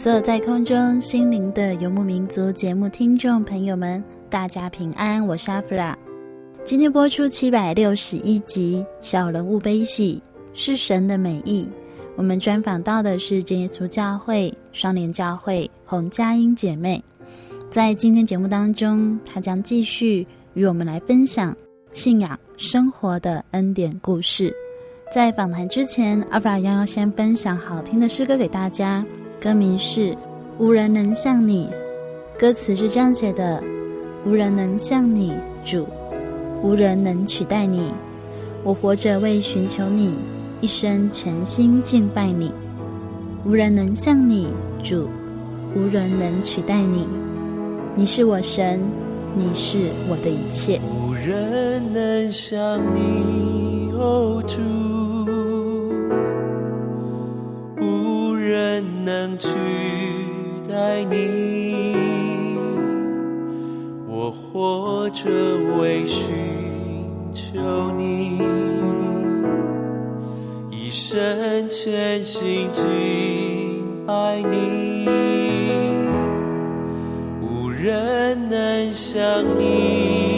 所有在空中心灵的游牧民族节目听众朋友们，大家平安，我是阿弗拉。今天播出七百六十一集《小人物悲喜是神的美意》，我们专访到的是真耶稣教会双联教会洪佳音姐妹。在今天节目当中，她将继续与我们来分享信仰生活的恩典故事。在访谈之前，阿弗拉要先分享好听的诗歌给大家。歌名是“无人能像你”，歌词是这样写的：“无人能像你，主；无人能取代你。我活着为寻求你，一生全心敬拜你。无人能像你，主；无人能取代你。你是我神，你是我的一切。无人能像你，哦，主。”人能取代你，我活着为寻求你，一生全心敬拜你，无人能像你，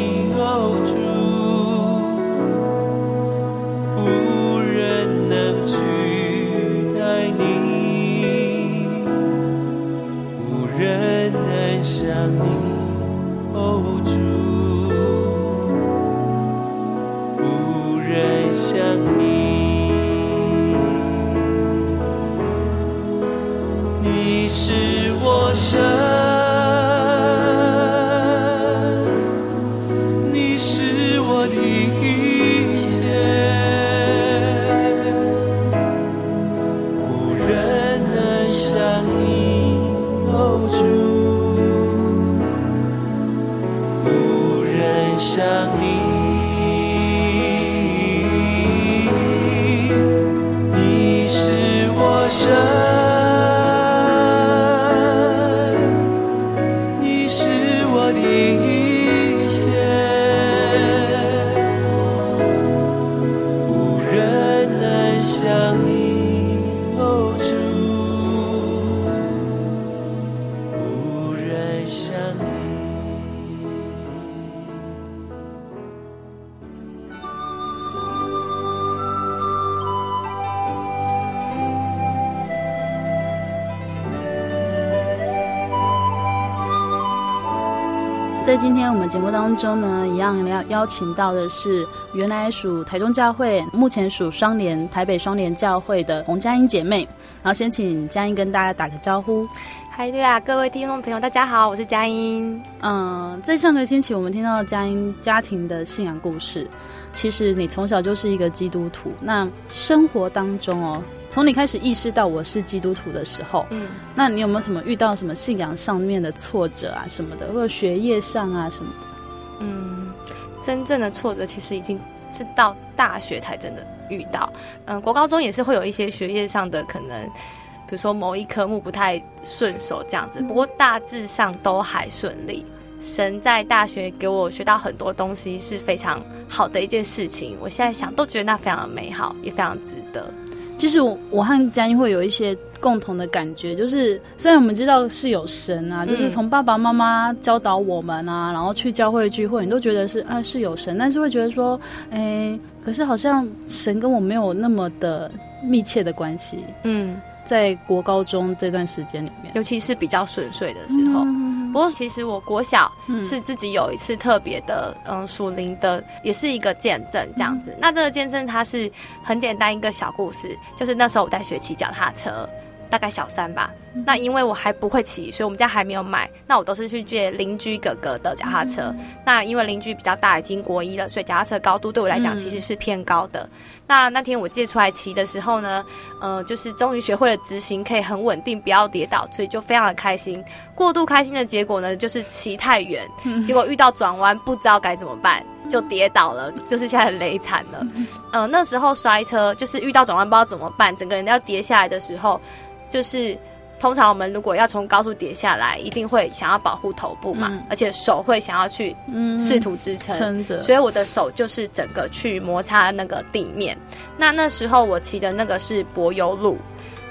今天我们节目当中呢，一样要邀请到的是原来属台中教会，目前属双联台北双联教会的洪佳音姐妹。然后先请佳音跟大家打个招呼。嗨，对啊，各位听众朋友，大家好，我是佳音。嗯，在上个星期我们听到佳音家庭的信仰故事。其实你从小就是一个基督徒，那生活当中哦。从你开始意识到我是基督徒的时候，嗯，那你有没有什么遇到什么信仰上面的挫折啊什么的，或者学业上啊什么的？嗯，真正的挫折其实已经是到大学才真的遇到。嗯，国高中也是会有一些学业上的可能，比如说某一科目不太顺手这样子，不过大致上都还顺利。神在大学给我学到很多东西是非常好的一件事情。我现在想都觉得那非常的美好，也非常值得。其实我我和佳音会有一些共同的感觉，就是虽然我们知道是有神啊，就是从爸爸妈妈教导我们啊，然后去教会聚会，你都觉得是啊是有神，但是会觉得说，哎，可是好像神跟我没有那么的密切的关系。嗯，在国高中这段时间里面，尤其是比较顺遂的时候。不过其实我国小是自己有一次特别的，嗯，属灵的，也是一个见证这样子。那这个见证它是很简单一个小故事，就是那时候我在学骑脚踏车。大概小三吧，那因为我还不会骑，所以我们家还没有买。那我都是去借邻居哥哥的脚踏车。那因为邻居比较大，已经国一了，所以脚踏车高度对我来讲其实是偏高的。那那天我借出来骑的时候呢，呃，就是终于学会了直行，可以很稳定，不要跌倒，所以就非常的开心。过度开心的结果呢，就是骑太远，结果遇到转弯不知道该怎么办，就跌倒了，就是现在很雷惨了。嗯、呃，那时候摔车就是遇到转弯不知道怎么办，整个人要跌下来的时候。就是通常我们如果要从高处跌下来，一定会想要保护头部嘛，嗯、而且手会想要去试图支撑，嗯、所以我的手就是整个去摩擦那个地面。那那时候我骑的那个是柏油路，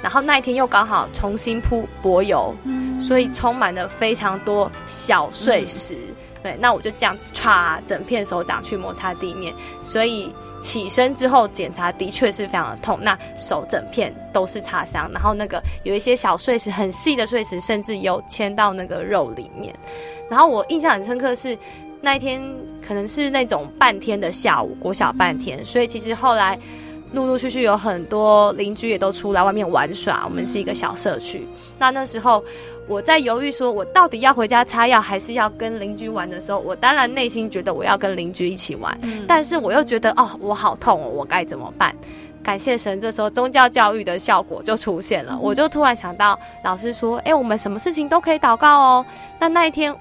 然后那一天又刚好重新铺柏油，嗯、所以充满了非常多小碎石。嗯、对，那我就这样子歘，整片手掌去摩擦地面，所以。起身之后检查的确是非常的痛，那手整片都是擦伤，然后那个有一些小碎石，很细的碎石，甚至有嵌到那个肉里面。然后我印象很深刻是那一天可能是那种半天的下午，国小半天，所以其实后来陆陆续续有很多邻居也都出来外面玩耍，我们是一个小社区。那那时候。我在犹豫，说我到底要回家擦药，还是要跟邻居玩的时候，我当然内心觉得我要跟邻居一起玩，嗯、但是我又觉得哦，我好痛哦，我该怎么办？感谢神，这时候宗教教育的效果就出现了，嗯、我就突然想到，老师说，哎，我们什么事情都可以祷告哦。那那一天，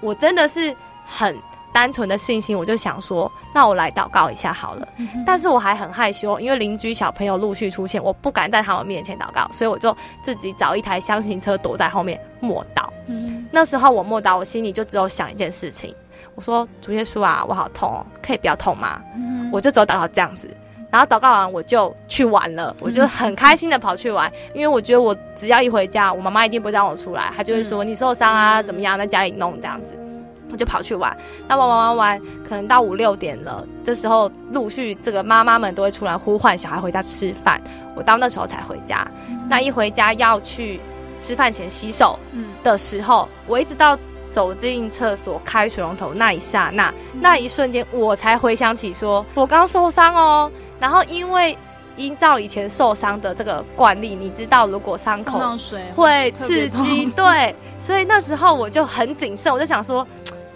我真的是很。单纯的信心，我就想说，那我来祷告一下好了。嗯、但是我还很害羞，因为邻居小朋友陆续出现，我不敢在他们面前祷告，所以我就自己找一台厢型车躲在后面默祷。嗯、那时候我默祷，我心里就只有想一件事情，我说主耶稣啊，我好痛哦，可以不要痛吗？嗯、我就只有祷告这样子，然后祷告完我就去玩了，我就很开心的跑去玩，嗯、因为我觉得我只要一回家，我妈妈一定不会让我出来，她就会说、嗯、你受伤啊，怎么样，在家里弄这样子。我就跑去玩，那玩玩玩玩，可能到五六点了。这时候陆续这个妈妈们都会出来呼唤小孩回家吃饭。我到那时候才回家。嗯、那一回家要去吃饭前洗手的时候，嗯、我一直到走进厕所开水龙头那一刹那，嗯、那一瞬间我才回想起说，我刚受伤哦。然后因为依照以前受伤的这个惯例，你知道如果伤口会刺激，对，所以那时候我就很谨慎，我就想说。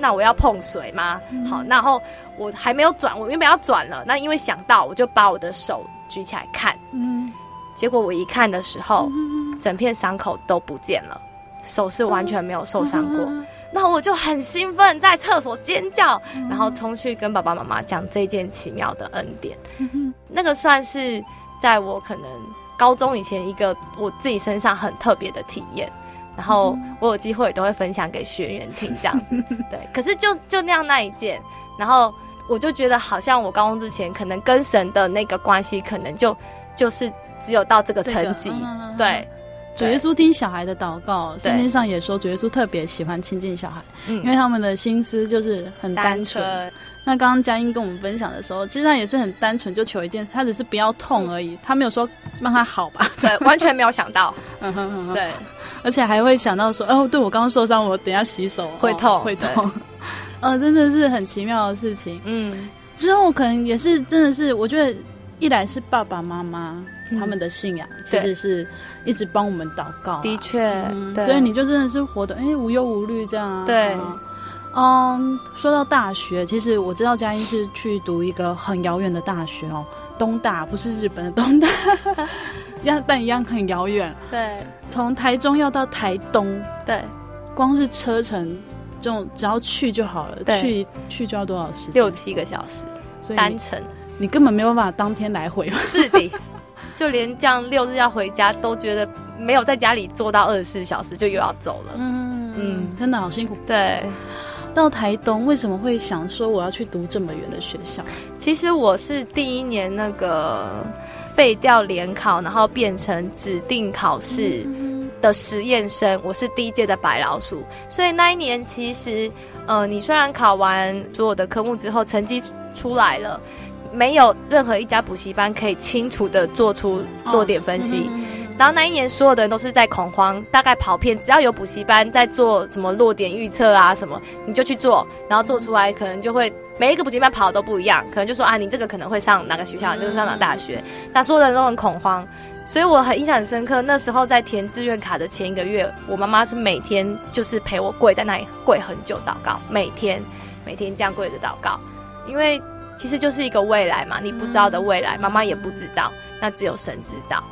那我要碰水吗？嗯、好，然后我还没有转，我原本要转了。那因为想到，我就把我的手举起来看。嗯，结果我一看的时候，嗯、整片伤口都不见了，手是完全没有受伤过。嗯、那我就很兴奋，在厕所尖叫，嗯、然后冲去跟爸爸妈妈讲这件奇妙的恩典。嗯、那个算是在我可能高中以前一个我自己身上很特别的体验。然后我有机会也都会分享给学员听，这样子，对。可是就就那样那一件，然后我就觉得好像我高中之前可能跟神的那个关系，可能就就是只有到这个层级。对，主耶稣听小孩的祷告，圣经上也说主耶稣特别喜欢亲近小孩，因为他们的心思就是很单纯。那刚刚佳音跟我们分享的时候，其实他也是很单纯，就求一件事，他只是不要痛而已，他没有说让他好吧？对，完全没有想到 嗯哼。对。而且还会想到说，哦，对我刚刚受伤，我等下洗手会痛，会痛，呃，真的是很奇妙的事情。嗯，之后可能也是真的是，我觉得一来是爸爸妈妈他们的信仰，其实是一直帮我们祷告。的确，所以你就真的是活得哎无忧无虑这样。对，嗯，说到大学，其实我知道佳音是去读一个很遥远的大学哦，东大不是日本的东大。一样，但一样很遥远。对，从台中要到台东，对，光是车程，这种只要去就好了。对去去就要多少时间？六七个小时，所以单程，你根本没有办法当天来回。是的，就连这样六日要回家，都觉得没有在家里坐到二十四小时，就又要走了。嗯嗯，真的好辛苦。对，到台东，为什么会想说我要去读这么远的学校？其实我是第一年那个废掉联考，然后变成指定考试的实验生，我是第一届的白老鼠。所以那一年其实，呃，你虽然考完所有的科目之后，成绩出来了，没有任何一家补习班可以清楚的做出落点分析。哦然后那一年，所有的人都是在恐慌，大概跑遍，只要有补习班在做什么落点预测啊什么，你就去做，然后做出来可能就会每一个补习班跑的都不一样，可能就说啊，你这个可能会上哪个学校，你这个上哪大学。那所有的人都很恐慌，所以我很印象很深刻。那时候在填志愿卡的前一个月，我妈妈是每天就是陪我跪在那里跪很久祷告，每天每天这样跪着祷告，因为其实就是一个未来嘛，你不知道的未来，妈妈也不知道，那只有神知道，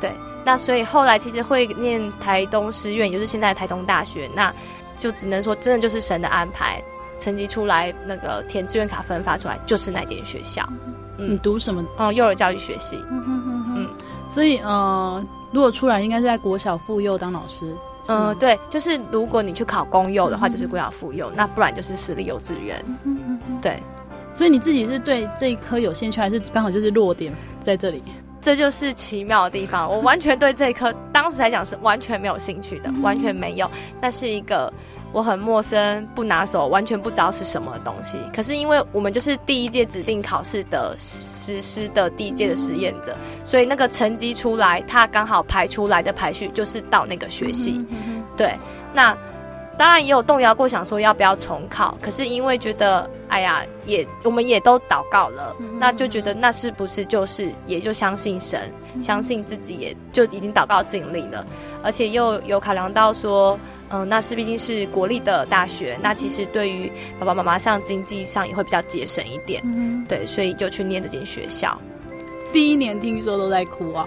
对。那所以后来其实会念台东师院，也就是现在的台东大学，那就只能说真的就是神的安排。成绩出来，那个填志愿卡分发出来，就是那间学校。嗯，你读什么？嗯，幼儿教育学系。嗯哼哼哼。嗯，所以呃，如果出来应该是在国小妇幼当老师。嗯，对，就是如果你去考公幼的话，就是国小妇幼，那不然就是私立幼稚园。对，所以你自己是对这一科有兴趣，还是刚好就是弱点在这里？这就是奇妙的地方。我完全对这一科当时来讲是完全没有兴趣的，完全没有。那是一个我很陌生、不拿手、完全不知道是什么东西。可是因为我们就是第一届指定考试的实施的第一届的实验者，所以那个成绩出来，它刚好排出来的排序就是到那个学系。对，那。当然也有动摇过，想说要不要重考，可是因为觉得，哎呀，也我们也都祷告了，嗯、那就觉得那是不是就是也就相信神，嗯、相信自己也就已经祷告尽力了，而且又有考量到说，嗯，那是毕竟是国立的大学，那其实对于爸爸妈妈上经济上也会比较节省一点，嗯、对，所以就去念这间学校。第一年听说都在哭啊，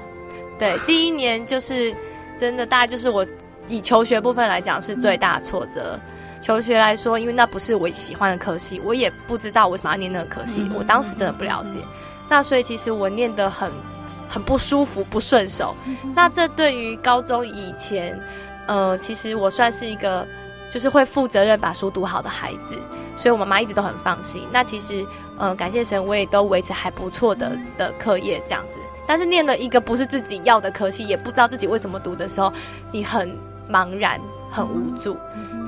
对，第一年就是真的，大概就是我。以求学部分来讲是最大的挫折。求学来说，因为那不是我喜欢的科系，我也不知道为什么要念那个科系，我当时真的不了解。那所以其实我念得很很不舒服、不顺手。那这对于高中以前，呃，其实我算是一个就是会负责任把书读好的孩子，所以我妈妈一直都很放心。那其实，呃，感谢神，我也都维持还不错的的课业这样子。但是念了一个不是自己要的科系，也不知道自己为什么读的时候，你很。茫然，很无助。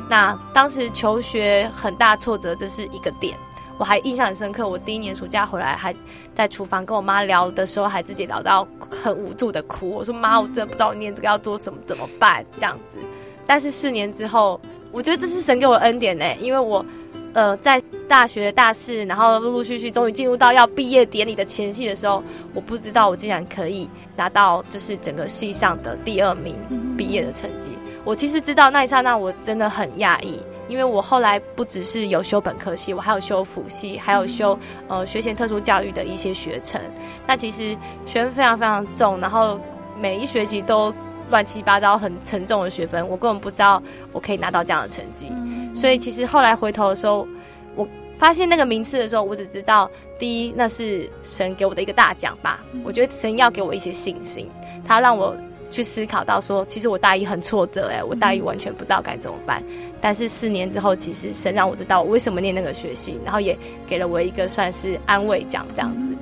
那当时求学很大挫折，这是一个点。我还印象很深刻。我第一年暑假回来，还在厨房跟我妈聊的时候，还自己聊到很无助的哭。我说：“妈，我真的不知道我念这个要做什么，怎么办？”这样子。但是四年之后，我觉得这是神给我的恩典呢，因为我呃在大学大四，然后陆陆续续终于进入到要毕业典礼的前夕的时候，我不知道我竟然可以拿到就是整个系上的第二名毕业的成绩。我其实知道那一刹那我真的很讶异，因为我后来不只是有修本科系，我还有修辅系，还有修呃学前特殊教育的一些学程。那其实学分非常非常重，然后每一学期都乱七八糟很沉重的学分，我根本不知道我可以拿到这样的成绩。所以其实后来回头的时候，我发现那个名次的时候，我只知道第一那是神给我的一个大奖吧。我觉得神要给我一些信心，他让我。去思考到说，其实我大一很挫折哎，我大一完全不知道该怎么办。但是四年之后，其实神让我知道我为什么念那个学系，然后也给了我一个算是安慰奖这样子。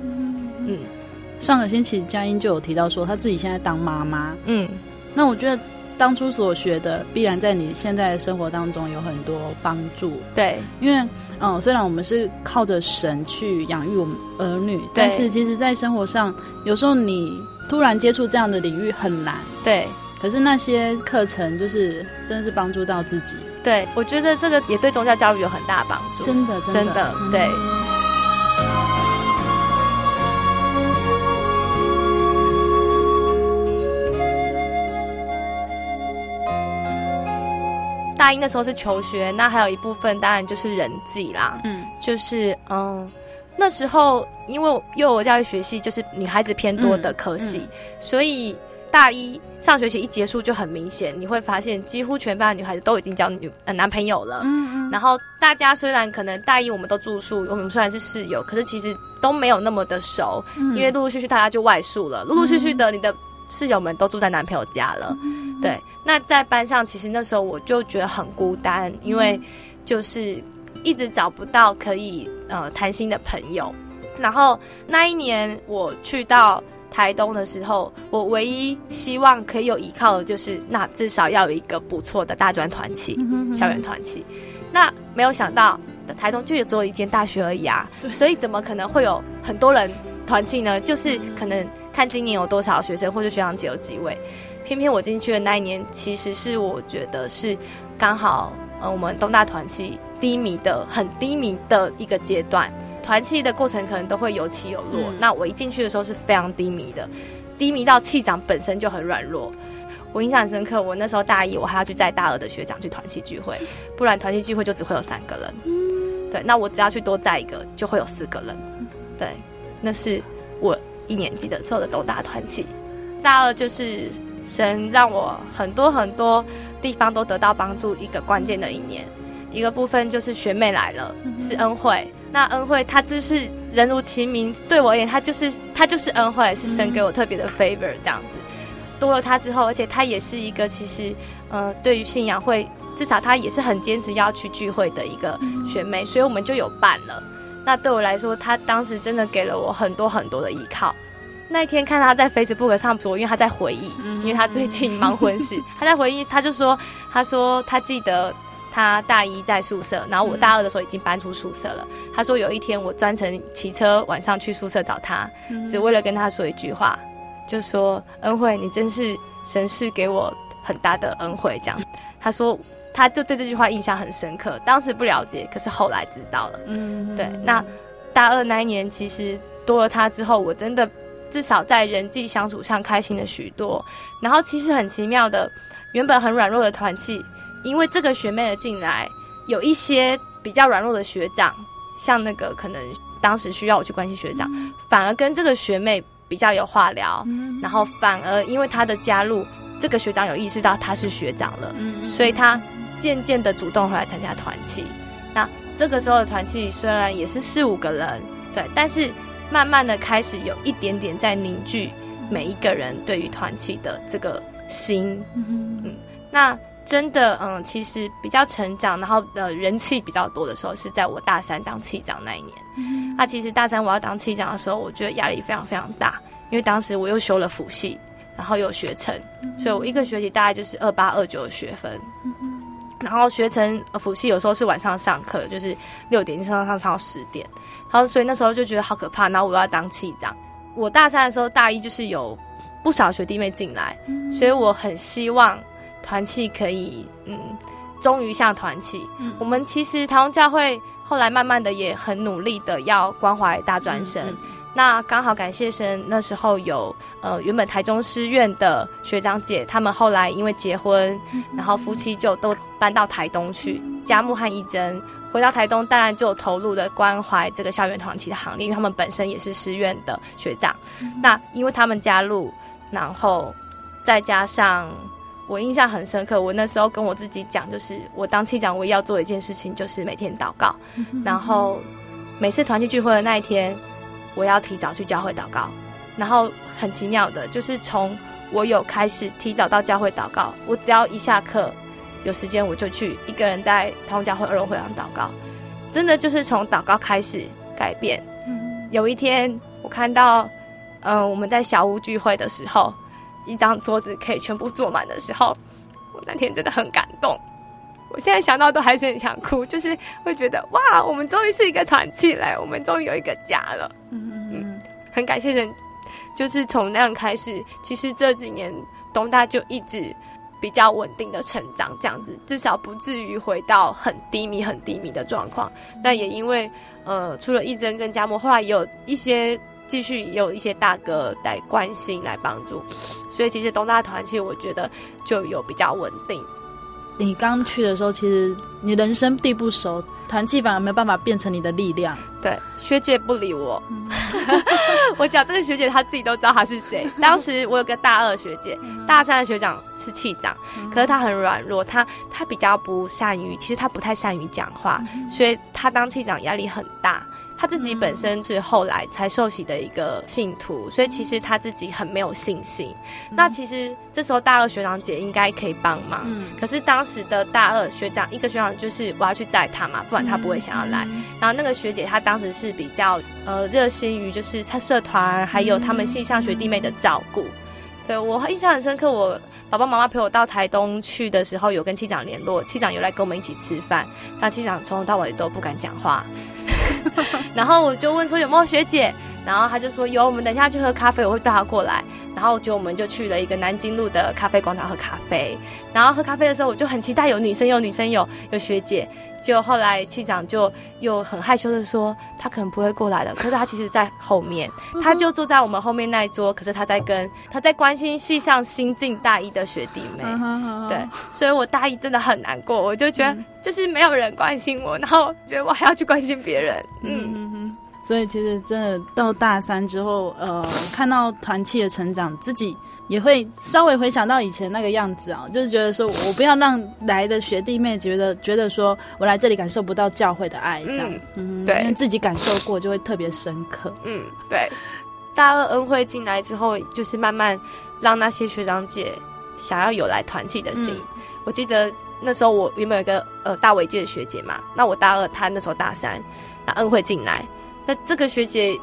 嗯，上个星期佳音就有提到说，她自己现在当妈妈。嗯，那我觉得当初所学的，必然在你现在的生活当中有很多帮助。对，因为嗯，虽然我们是靠着神去养育我们儿女，但是其实在生活上，有时候你。突然接触这样的领域很难，对。可是那些课程就是真的是帮助到自己，对。我觉得这个也对宗教教育有很大帮助，真的，真的，真的对。大一的时候是求学，那还有一部分当然就是人际啦，嗯，就是嗯。那时候，因为幼儿教育学系就是女孩子偏多的科系，嗯嗯、所以大一上学期一结束就很明显，你会发现几乎全班的女孩子都已经交女呃男朋友了。嗯嗯。然后大家虽然可能大一我们都住宿，我们虽然是室友，可是其实都没有那么的熟，嗯、因为陆陆续续大家就外宿了，陆陆续续的你的室友们都住在男朋友家了。嗯、对。那在班上，其实那时候我就觉得很孤单，因为就是。一直找不到可以呃谈心的朋友。然后那一年我去到台东的时候，我唯一希望可以有依靠的就是，那至少要有一个不错的大专团契、校园团契。那没有想到台东就只有一间大学而已啊，所以怎么可能会有很多人团契呢？就是可能看今年有多少学生，或者学长姐有几位。偏偏我进去的那一年，其实是我觉得是刚好，呃，我们东大团契低迷的很低迷的一个阶段，团契的过程可能都会有起有落。嗯、那我一进去的时候是非常低迷的，低迷到气长本身就很软弱。我印象很深刻，我那时候大一，我还要去带大二的学长去团契聚会，不然团契聚会就只会有三个人。嗯、对，那我只要去多载一个，就会有四个人。对，那是我一年级的时候的东大团契，大二就是。神让我很多很多地方都得到帮助，一个关键的一年，一个部分就是学妹来了，是恩惠。那恩惠她就是人如其名，对我而言，她就是她就是恩惠，是神给我特别的 favor 这样子。多了她之后，而且她也是一个其实，呃，对于信仰会至少她也是很坚持要去聚会的一个学妹，所以我们就有伴了。那对我来说，她当时真的给了我很多很多的依靠。那一天看他在 Facebook 上说，因为他在回忆，因为他最近忙婚事，他在回忆，他就说，他说他记得他大一在宿舍，然后我大二的时候已经搬出宿舍了。他说有一天我专程骑车晚上去宿舍找他，只为了跟他说一句话，就说恩惠，你真是神是给我很大的恩惠。这样，他说他就对这句话印象很深刻，当时不了解，可是后来知道了。嗯，对。那大二那一年，其实多了他之后，我真的。至少在人际相处上开心了许多，然后其实很奇妙的，原本很软弱的团契，因为这个学妹的进来，有一些比较软弱的学长，像那个可能当时需要我去关心学长，反而跟这个学妹比较有话聊，然后反而因为她的加入，这个学长有意识到他是学长了，所以他渐渐的主动回来参加团契。那这个时候的团契虽然也是四五个人，对，但是。慢慢的开始有一点点在凝聚每一个人对于团体的这个心，嗯，那真的，嗯，其实比较成长，然后呃人气比较多的时候是在我大三当气长那一年。那其实大三我要当气长的时候，我觉得压力非常非常大，因为当时我又修了辅系，然后有学程，所以我一个学期大概就是二八二九的学分。然后学成辅系有时候是晚上上课，就是六点上上上到十点，然后所以那时候就觉得好可怕。然后我要当气长，我大三的时候大一就是有不少学弟妹进来，所以我很希望团契可以嗯，终于像团契。我们其实台湾教会后来慢慢的也很努力的要关怀大专生。那刚好感谢神，那时候有呃原本台中师院的学长姐，他们后来因为结婚，然后夫妻就都搬到台东去。佳木和一真回到台东，当然就投入了关怀这个校园团体的行列，因为他们本身也是师院的学长。那因为他们加入，然后再加上我印象很深刻，我那时候跟我自己讲，就是我当气长，我要做一件事情，就是每天祷告，然后每次团体聚会的那一天。我要提早去教会祷告，然后很奇妙的，就是从我有开始提早到教会祷告，我只要一下课有时间，我就去一个人在台湾教会二楼会堂祷告，真的就是从祷告开始改变。有一天我看到，嗯、呃，我们在小屋聚会的时候，一张桌子可以全部坐满的时候，我那天真的很感动。我现在想到都还是很想哭，就是会觉得哇，我们终于是一个团契了，我们终于有一个家了。嗯嗯嗯，很感谢人，就是从那样开始，其实这几年东大就一直比较稳定的成长，这样子至少不至于回到很低迷、很低迷的状况。但也因为呃，除了义珍跟嘉默，后来也有一些继续也有一些大哥来关心、来帮助，所以其实东大团其实我觉得就有比较稳定。你刚去的时候，其实你人生地不熟，团契反而没有办法变成你的力量。对，学姐不理我。我讲这个学姐，她自己都知道她是谁。当时我有个大二学姐，大三的学长是气长，可是她很软弱，她她比较不善于，其实她不太善于讲话，所以她当气长压力很大。他自己本身是后来才受洗的一个信徒，所以其实他自己很没有信心。那其实这时候大二学长姐应该可以帮忙，可是当时的大二学长一个学长就是我要去载他嘛，不然他不会想要来。然后那个学姐她当时是比较呃热心于就是他社团还有他们系上学弟妹的照顾。对，我印象很深刻，我爸爸妈妈陪我到台东去的时候，有跟气长联络，气长有来跟我们一起吃饭，但气长从头到尾都不敢讲话。然后我就问说有没有学姐，然后他就说有，我们等一下去喝咖啡，我会带他过来。然后就我们就去了一个南京路的咖啡广场喝咖啡。然后喝咖啡的时候，我就很期待有女生，有女生，有有学姐。就后来气长就又很害羞的说，他可能不会过来了。可是他其实在后面，他就坐在我们后面那一桌。可是他在跟他在关心系上新进大一的学弟妹。对，所以我大一真的很难过，我就觉得就是没有人关心我，然后觉得我还要去关心别人。嗯，所以其实真的到大三之后，呃，看到团契的成长，自己。也会稍微回想到以前那个样子啊，就是觉得说我不要让来的学弟妹觉得觉得说我来这里感受不到教会的爱，这样，嗯，嗯，对，因为自己感受过就会特别深刻，嗯，对。大二恩惠进来之后，就是慢慢让那些学长姐想要有来团契的心。嗯、我记得那时候我原本有一个呃大伟届的学姐嘛，那我大二，她那时候大三，那恩惠进来，那这个学姐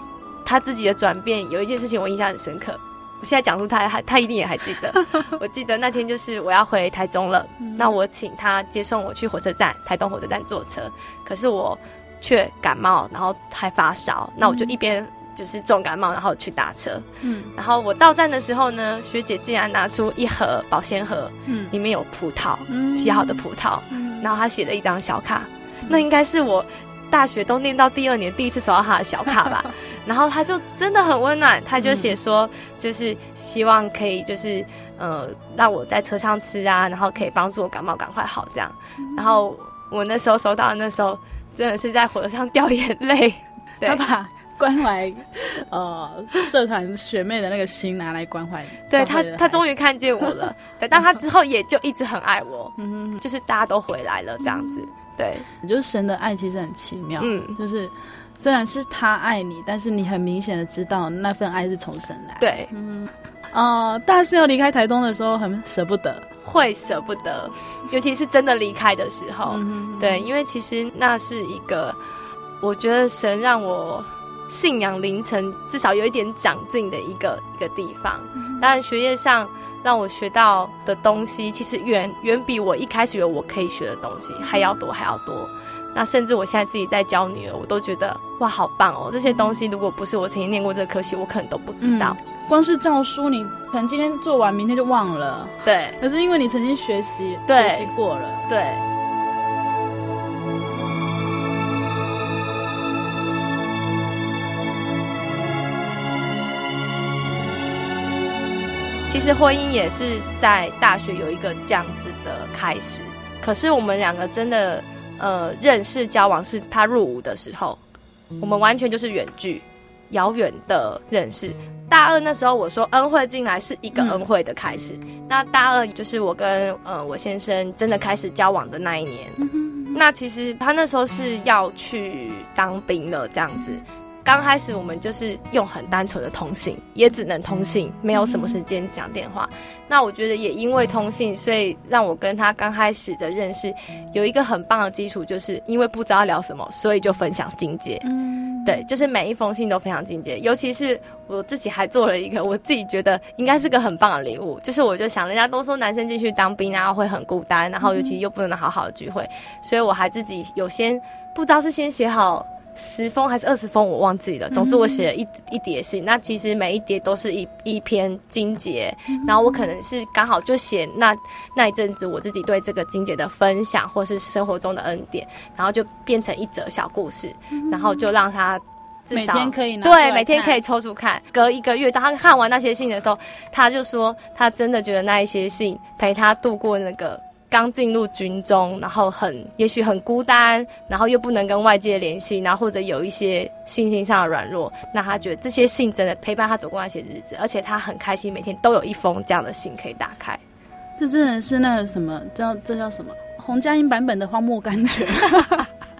她自己的转变，有一件事情我印象很深刻。我现在讲出她，还她一定也还记得。我记得那天就是我要回台中了，那我请她接送我去火车站，台东火车站坐车。可是我却感冒，然后还发烧，那我就一边就是重感冒，然后去打车。嗯，然后我到站的时候呢，学姐竟然拿出一盒保鲜盒，嗯，里面有葡萄，嗯洗好的葡萄，嗯然后她写了一张小卡，那应该是我大学都念到第二年第一次收到他的小卡吧。然后他就真的很温暖，他就写说，就是希望可以，就是呃，让我在车上吃啊，然后可以帮助我感冒赶快好这样。然后我那时候收到的那时候，真的是在火车上掉眼泪。他把关怀呃社团学妹的那个心拿来关怀，对他，他终于看见我了。对，但他之后也就一直很爱我，嗯，就是大家都回来了这样子。对，就是神的爱其实很奇妙，嗯，就是。虽然是他爱你，但是你很明显的知道那份爱是从神来。对，嗯，呃，大四要离开台东的时候很舍不得，会舍不得，尤其是真的离开的时候。嗯、对，因为其实那是一个，我觉得神让我信仰凌晨至少有一点长进的一个一个地方。当然，学业上让我学到的东西，其实远远比我一开始以为我可以学的东西还要多，还要多。那甚至我现在自己在教女儿，我都觉得哇，好棒哦！这些东西如果不是我曾经念过这个科系，我可能都不知道。嗯、光是教书，你可能今天做完，明天就忘了。对。可是因为你曾经学习，对学习过了。对。其实婚姻也是在大学有一个这样子的开始，可是我们两个真的。呃，认识交往是他入伍的时候，我们完全就是远距、遥远的认识。大二那时候，我说恩惠进来是一个恩惠的开始。嗯、那大二就是我跟呃我先生真的开始交往的那一年。嗯、那其实他那时候是要去当兵的，这样子。刚开始我们就是用很单纯的通信，也只能通信，没有什么时间讲电话。那我觉得也因为通信，所以让我跟他刚开始的认识有一个很棒的基础，就是因为不知道聊什么，所以就分享境界。嗯，对，就是每一封信都分享境界，尤其是我自己还做了一个我自己觉得应该是个很棒的礼物，就是我就想，人家都说男生进去当兵然后会很孤单，然后尤其又不能好好的聚会，所以我还自己有先不知道是先写好。十封还是二十封，我忘记了。总之，我写了一一叠信。那其实每一叠都是一一篇经节，然后我可能是刚好就写那那一阵子我自己对这个经节的分享，或是生活中的恩典，然后就变成一则小故事，然后就让他至少每天可以拿对每天可以抽出看。隔一个月，当他看完那些信的时候，他就说他真的觉得那一些信陪他度过那个。刚进入军中，然后很也许很孤单，然后又不能跟外界联系，然后或者有一些信心上的软弱，那他觉得这些信真的陪伴他走过那些日子，而且他很开心，每天都有一封这样的信可以打开。这真的是那个什么叫这叫什么洪嘉音版本的荒漠甘泉。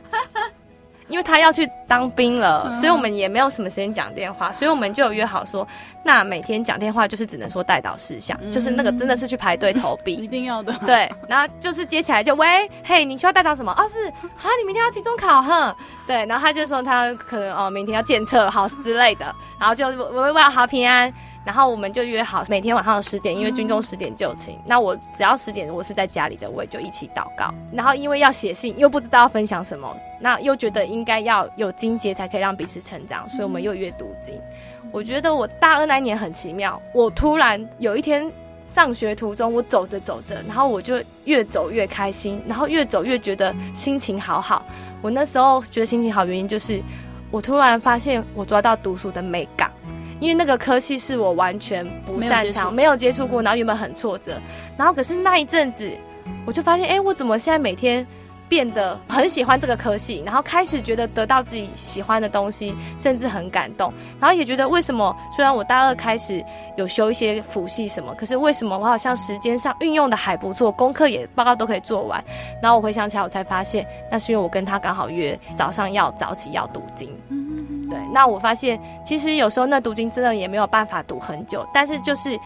因为他要去当兵了，所以我们也没有什么时间讲电话，所以我们就有约好说，那每天讲电话就是只能说代导事项，就是那个真的是去排队投币，一定要的。对，然后就是接起来就喂，嘿，你需要代祷什么？哦，是啊，你明天要期中考，哼，对，然后他就说他可能哦明天要检测好之类的，然后就喂喂喂，好平安。然后我们就约好每天晚上十点，因为军中十点就寝。那我只要十点，我是在家里的，我也就一起祷告。然后因为要写信，又不知道要分享什么，那又觉得应该要有经节才可以让彼此成长，所以我们又约读经。我觉得我大二那一年很奇妙，我突然有一天上学途中，我走着走着，然后我就越走越开心，然后越走越觉得心情好好。我那时候觉得心情好，原因就是我突然发现我抓到读书的美感。因为那个科系是我完全不擅长，没有接触。过，然后原本很挫折，然后可是那一阵子，我就发现，哎，我怎么现在每天变得很喜欢这个科系，然后开始觉得得到自己喜欢的东西，甚至很感动，然后也觉得为什么虽然我大二开始有修一些辅系什么，可是为什么我好像时间上运用的还不错，功课也报告都可以做完，然后我回想起来，我才发现，那是因为我跟他刚好约早上要早起要读经。对，那我发现其实有时候那读经真的也没有办法读很久，但是就是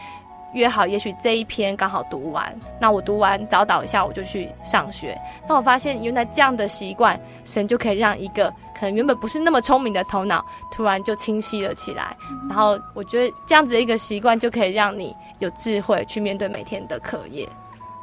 约好，也许这一篇刚好读完，那我读完早祷一下，我就去上学。那我发现原来这样的习惯，神就可以让一个可能原本不是那么聪明的头脑，突然就清晰了起来。然后我觉得这样子的一个习惯，就可以让你有智慧去面对每天的课业。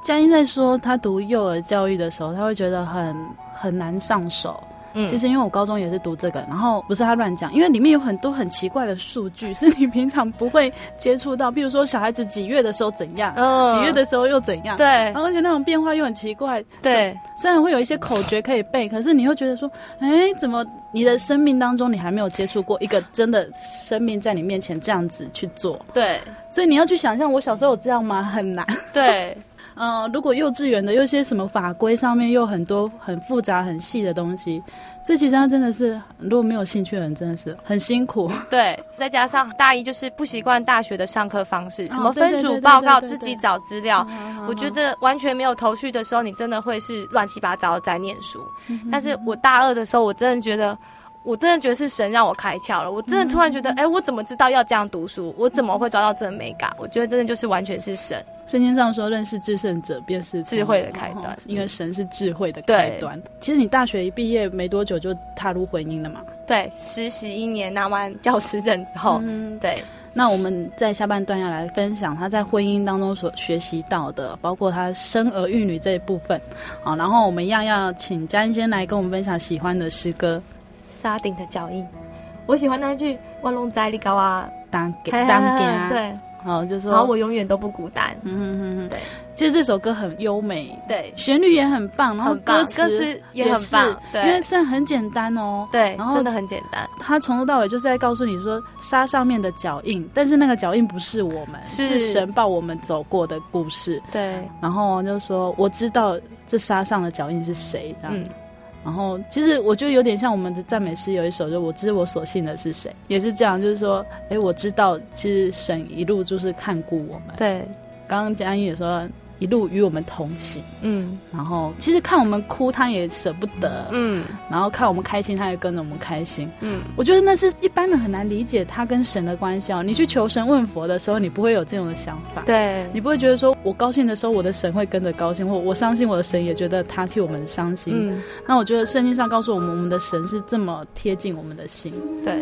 佳音在说他读幼儿教育的时候，他会觉得很很难上手。嗯，其实因为我高中也是读这个，然后不是他乱讲，因为里面有很多很奇怪的数据，是你平常不会接触到，比如说小孩子几月的时候怎样，嗯，几月的时候又怎样，对，然后而且那种变化又很奇怪，对，虽然会有一些口诀可以背，可是你会觉得说，哎，怎么你的生命当中你还没有接触过一个真的生命在你面前这样子去做，对，所以你要去想象我小时候有这样吗？很难，对。嗯、呃，如果幼稚园的有些什么法规上面又很多很复杂很细的东西，所以其实他真的是如果没有兴趣的人真的是很辛苦。对，再加上大一就是不习惯大学的上课方式，什么分组报告、自己找资料，我觉得完全没有头绪的时候，你真的会是乱七八糟的在念书。但是我大二的时候，我真的觉得。我真的觉得是神让我开窍了，我真的突然觉得，哎、嗯欸，我怎么知道要这样读书？我怎么会抓到这个美感？我觉得真的就是完全是神。圣经上说，认识至圣者便是智慧的开端，因为神是智慧的开端。其实你大学一毕业没多久就踏入婚姻了嘛？对，实习一年拿完教师证之后，嗯，对。那我们在下半段要来分享他在婚姻当中所学习到的，包括他生儿育女这一部分。好，然后我们一样要请佳音先来跟我们分享喜欢的诗歌。沙顶的脚印，我喜欢那句“万龙在你搞啊。当当家”，对，好，就说，然后我永远都不孤单。嗯哼哼哼，对，其实这首歌很优美，对，旋律也很棒，然后歌词歌词也很棒，对，因为虽然很简单哦，对，然后真的很简单。他从头到尾就是在告诉你说沙上面的脚印，但是那个脚印不是我们，是。神抱我们走过的故事。对，然后就说我知道这沙上的脚印是谁，这样。嗯然后，其实我觉得有点像我们的赞美诗有一首，就我知我所信的是谁，也是这样，就是说，哎，我知道，其实神一路就是看顾我们。对，刚刚佳音也说。一路与我们同行，嗯，然后其实看我们哭，他也舍不得，嗯，然后看我们开心，他也跟着我们开心，嗯，我觉得那是一般人很难理解他跟神的关系哦。你去求神问佛的时候，你不会有这种的想法，对，你不会觉得说我高兴的时候，我的神会跟着高兴，或我伤心，我的神也觉得他替我们伤心。嗯，那我觉得圣经上告诉我们，我们的神是这么贴近我们的心，对。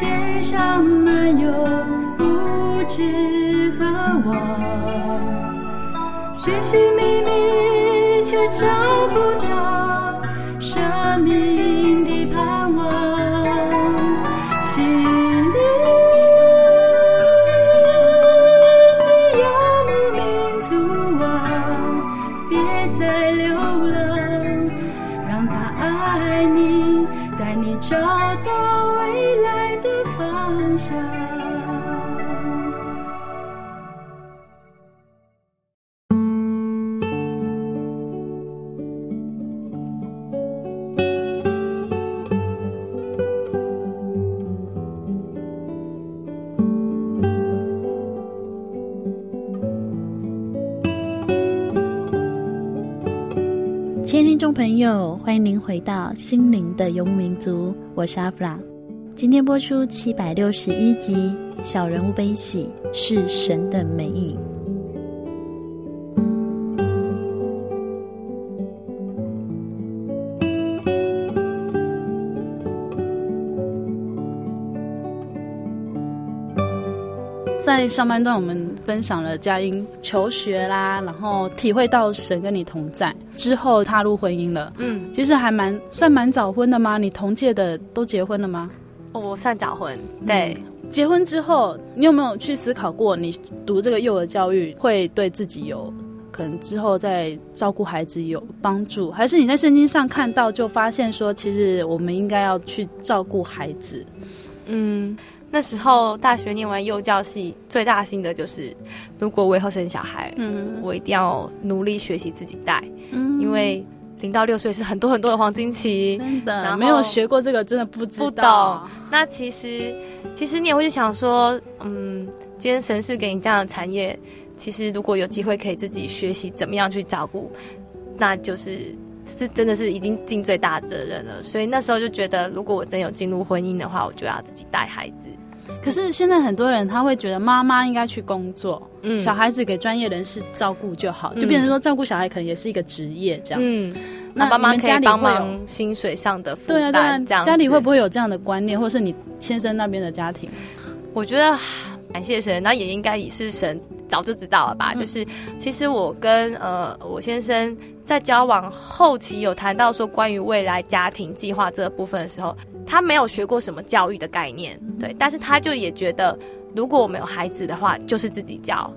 街上漫游，不知何往，寻寻觅觅却找友，欢迎您回到心灵的游牧民族，我是阿弗拉。今天播出七百六十一集《小人物悲喜》，是神的美意。在上半段，我们分享了佳音求学啦，然后体会到神跟你同在之后，踏入婚姻了。嗯，其实还蛮算蛮早婚的吗？你同届的都结婚了吗？哦，我算早婚。对，嗯，结婚之后，你有没有去思考过，你读这个幼儿教育会对自己有可能之后在照顾孩子有帮助，还是你在圣经上看到就发现说，其实我们应该要去照顾孩子？嗯。那时候大学念完幼教系，最大心得就是，如果我以后生小孩，嗯，我一定要努力学习自己带，嗯，因为零到六岁是很多很多的黄金期，真的，没有学过这个，真的不知道。不懂。那其实，其实你也会去想说，嗯，今天神是给你这样的产业，其实如果有机会可以自己学习怎么样去照顾，那就是是真的是已经尽最大责任了。所以那时候就觉得，如果我真有进入婚姻的话，我就要自己带孩子。可是现在很多人他会觉得妈妈应该去工作，嗯，小孩子给专业人士照顾就好，嗯，就变成说照顾小孩可能也是一个职业这样。嗯，那妈妈可以帮忙薪水上的负担，对啊，对啊，这样家里会不会有这样的观念，或是你先生那边的家庭？我觉得感谢神，那也应该也是神早就知道了吧？嗯，就是其实我跟呃我先生在交往后期有谈到说关于未来家庭计划这个部分的时候。他没有学过什么教育的概念，对，但是他就也觉得，如果我们有孩子的话，就是自己教，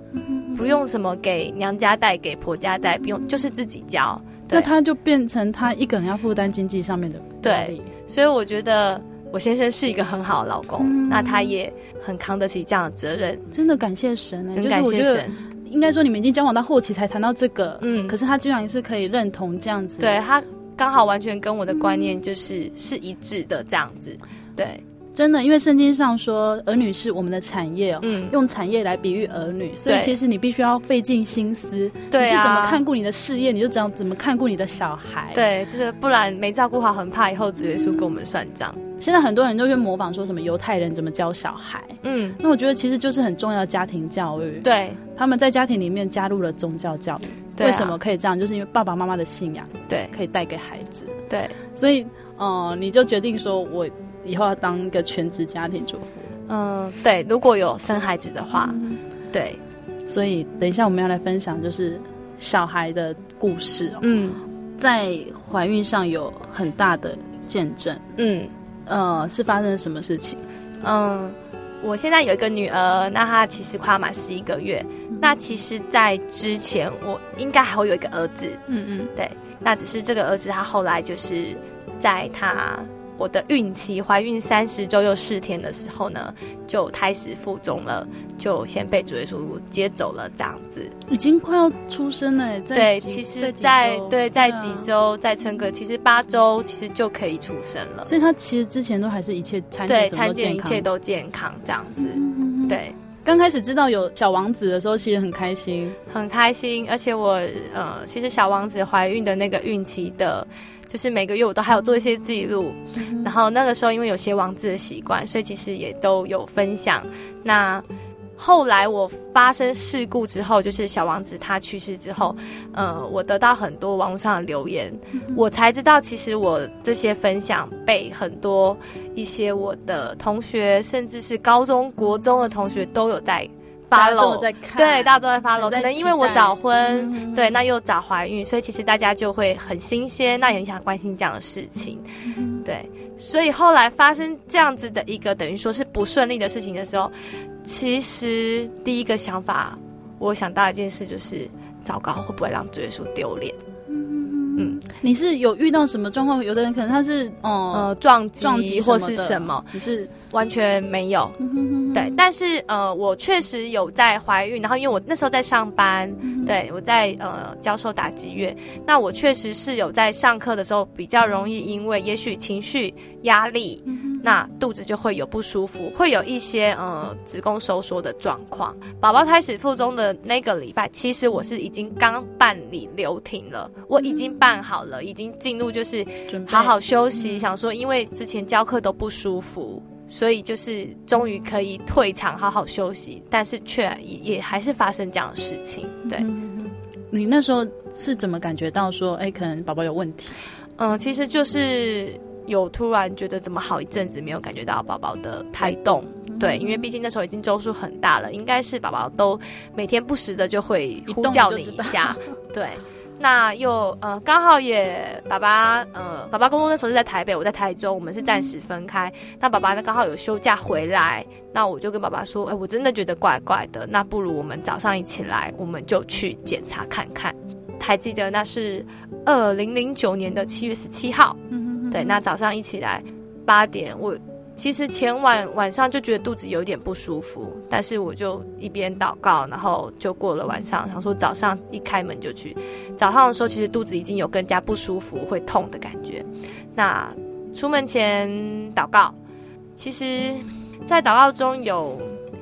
不用什么给娘家带、给婆家带，不用，就是自己教。那他就变成他一个人要负担经济上面的对，所以我觉得我先生是一个很好的老公，嗯、那他也很扛得起这样的责任。真的感谢神呢、欸，很感谢神。应该说你们已经交往到后期才谈到这个，嗯，可是他居然是可以认同这样子，对他。刚好完全跟我的观念就是、嗯、是一致的这样子，对，真的，因为圣经上说儿女是我们的产业哦，嗯，用产业来比喻儿女，所以其实你必须要费尽心思，对，你是怎么看顾你的事业，你就怎样怎么看顾你的小孩，对，就是不然没照顾好，很怕以后主耶稣跟我们算账。现在很多人都去模仿说什么犹太人怎么教小孩，嗯，那我觉得其实就是很重要的家庭教育，对，他们在家庭里面加入了宗教教育。对啊、为什么可以这样？就是因为爸爸妈妈的信仰，对，可以带给孩子，对，所以，呃，你就决定说，我以后要当一个全职家庭主妇。嗯，对，如果有生孩子的话，嗯、对，所以等一下我们要来分享就是小孩的故事哦。嗯，在怀孕上有很大的见证。嗯，呃，是发生了什么事情？嗯。我现在有一个女儿，那她其实快要满十一个月。嗯、那其实，在之前我应该还会有一个儿子。嗯嗯，对。那只是这个儿子，他后来就是在他我的孕期怀孕三十周又四天的时候呢，就开始腹中了，就先被主耶稣接走了，这样子。已经快要出生了，对，其实在，在对在几周在撑个，其实八周其实就可以出生了。所以他其实之前都还是一切产检对产检一切都健康这样子，嗯、对。刚开始知道有小王子的时候，其实很开心，很开心。而且我呃，其实小王子怀孕的那个孕期的，就是每个月我都还有做一些记录。嗯、然后那个时候因为有些王子的习惯，所以其实也都有分享。那后来我发生事故之后，就是小王子他去世之后，呃，我得到很多网络上的留言，嗯、我才知道其实我这些分享被很多一些我的同学，甚至是高中国中的同学都有在 follow，在看，对，大家都在 follow，可能因为我早婚，嗯、对，那又早怀孕，所以其实大家就会很新鲜，那也很想关心这样的事情，嗯、对，所以后来发生这样子的一个等于说是不顺利的事情的时候。其实第一个想法，我想到一件事就是，糟糕，会不会让主耶稣丢脸？嗯嗯，你是有遇到什么状况？有的人可能他是，哦、呃，撞击撞击或是什么？你是完全没有。嗯、对，但是呃，我确实有在怀孕，然后因为我那时候在上班，嗯、对我在呃教授打击乐，那我确实是有在上课的时候比较容易因为也许情绪压力。嗯那肚子就会有不舒服，会有一些呃子宫收缩的状况。宝宝开始腹中的那个礼拜，其实我是已经刚办理流停了，我已经办好了，已经进入就是好好休息，想说因为之前教课都不舒服，所以就是终于可以退场好好休息，但是却也也还是发生这样的事情。对，你那时候是怎么感觉到说，哎，可能宝宝有问题？嗯，其实就是。有突然觉得怎么好一阵子没有感觉到宝宝的胎动，对，因为毕竟那时候已经周数很大了，应该是宝宝都每天不时的就会呼叫你一下，对。那又呃刚好也爸爸呃爸爸工作那时候是在台北，我在台中，我们是暂时分开。那爸爸呢刚好有休假回来，那我就跟爸爸说，哎，我真的觉得怪怪的，那不如我们早上一起来，我们就去检查看看。还记得那是二零零九年的七月十七号。对，那早上一起来八点，我其实前晚晚上就觉得肚子有点不舒服，但是我就一边祷告，然后就过了晚上，想说早上一开门就去。早上的时候其实肚子已经有更加不舒服、会痛的感觉。那出门前祷告，其实，在祷告中有